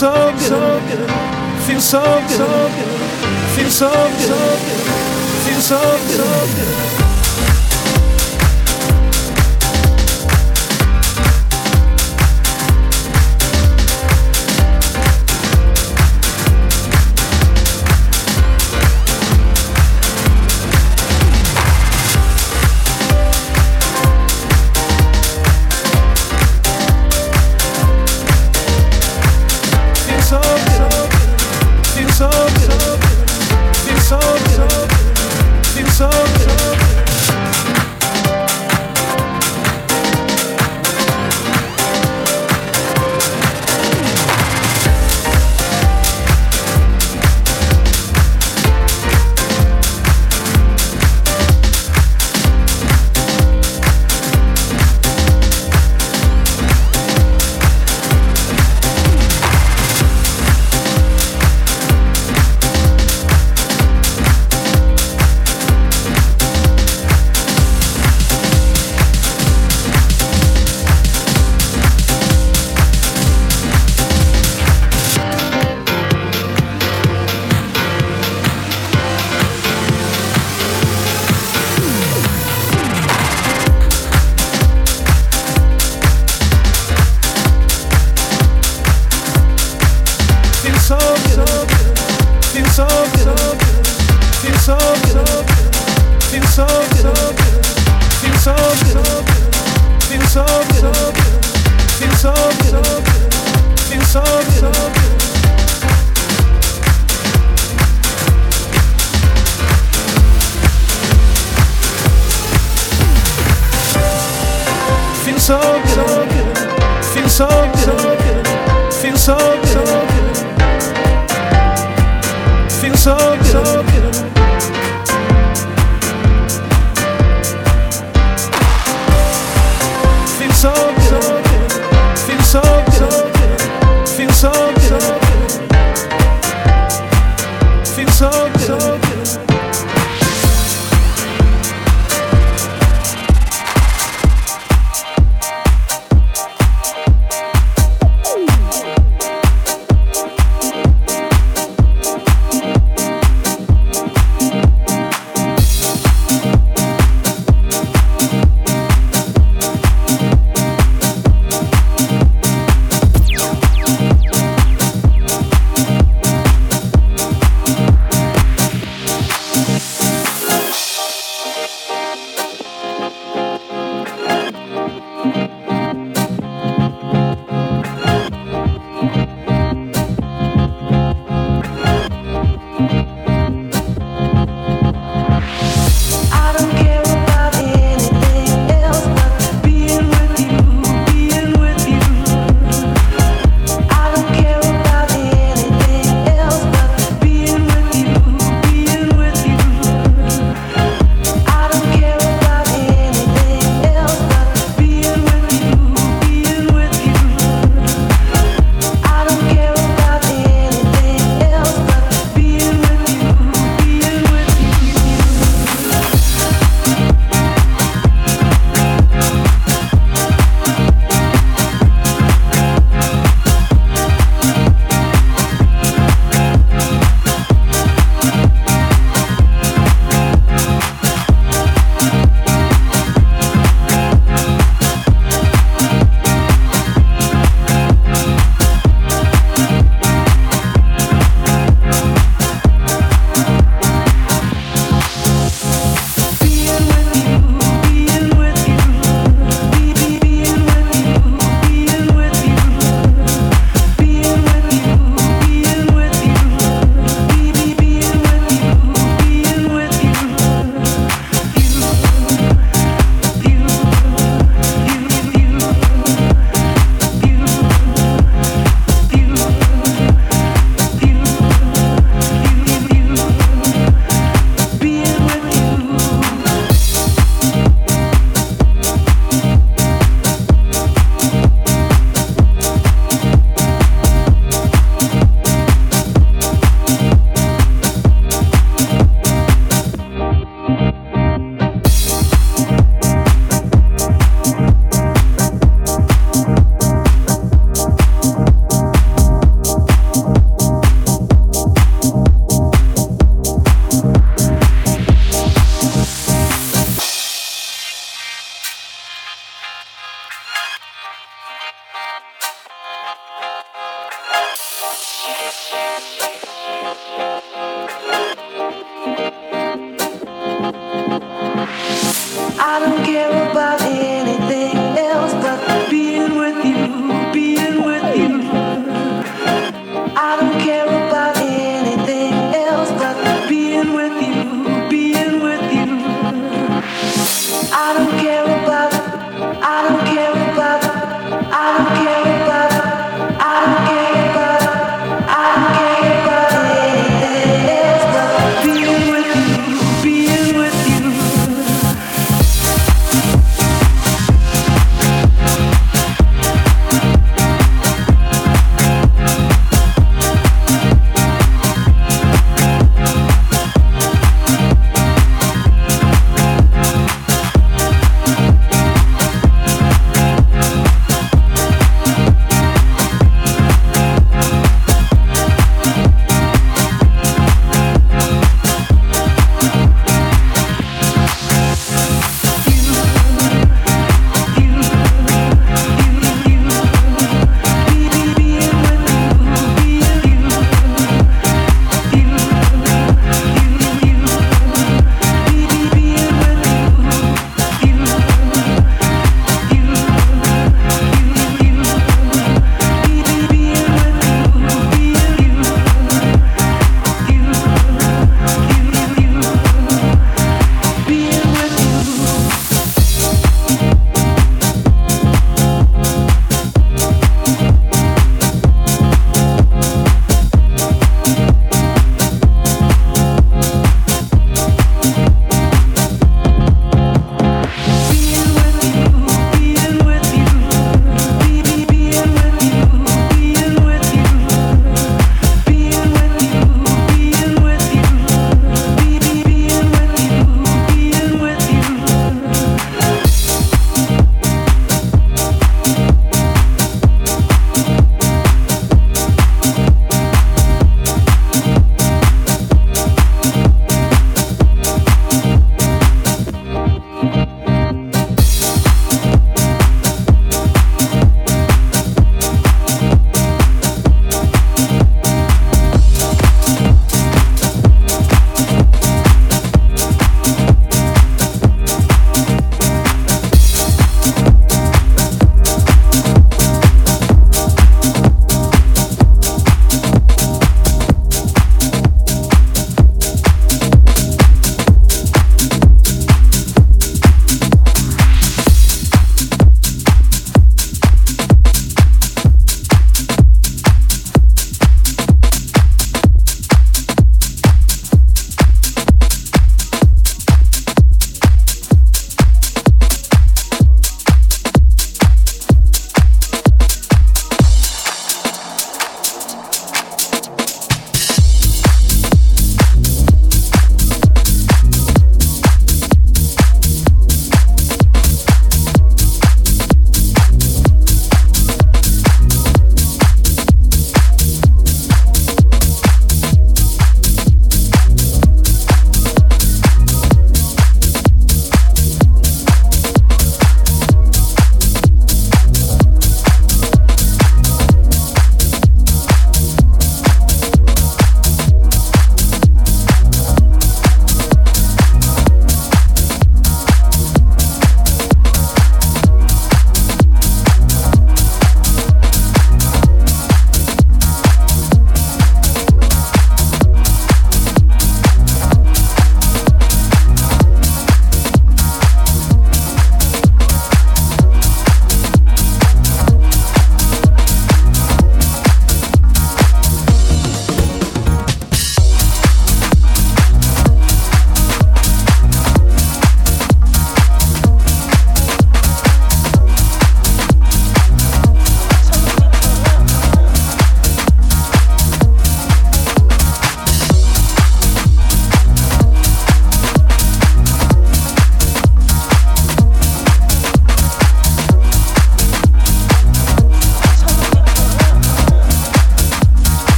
so good, feel so good, feel so good, feel so good. Just for you.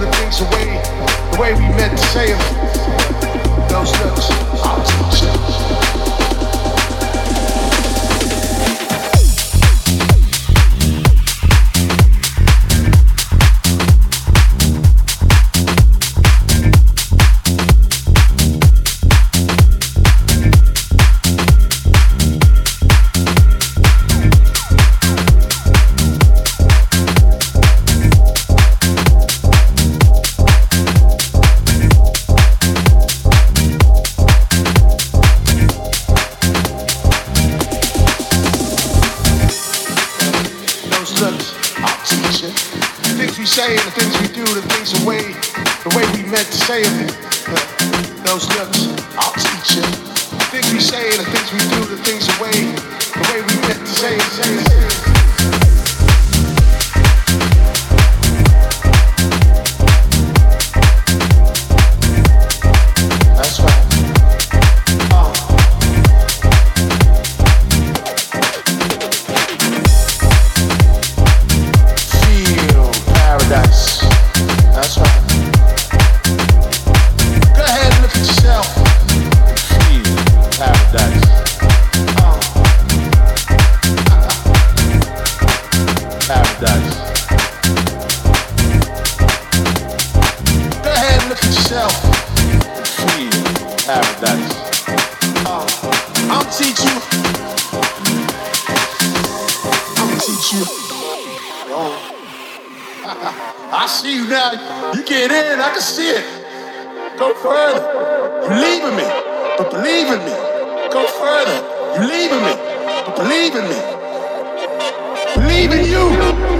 the things the way, the way we meant to say them. Those looks, I'll teach them. You leaving me, believe in me. Believe in you.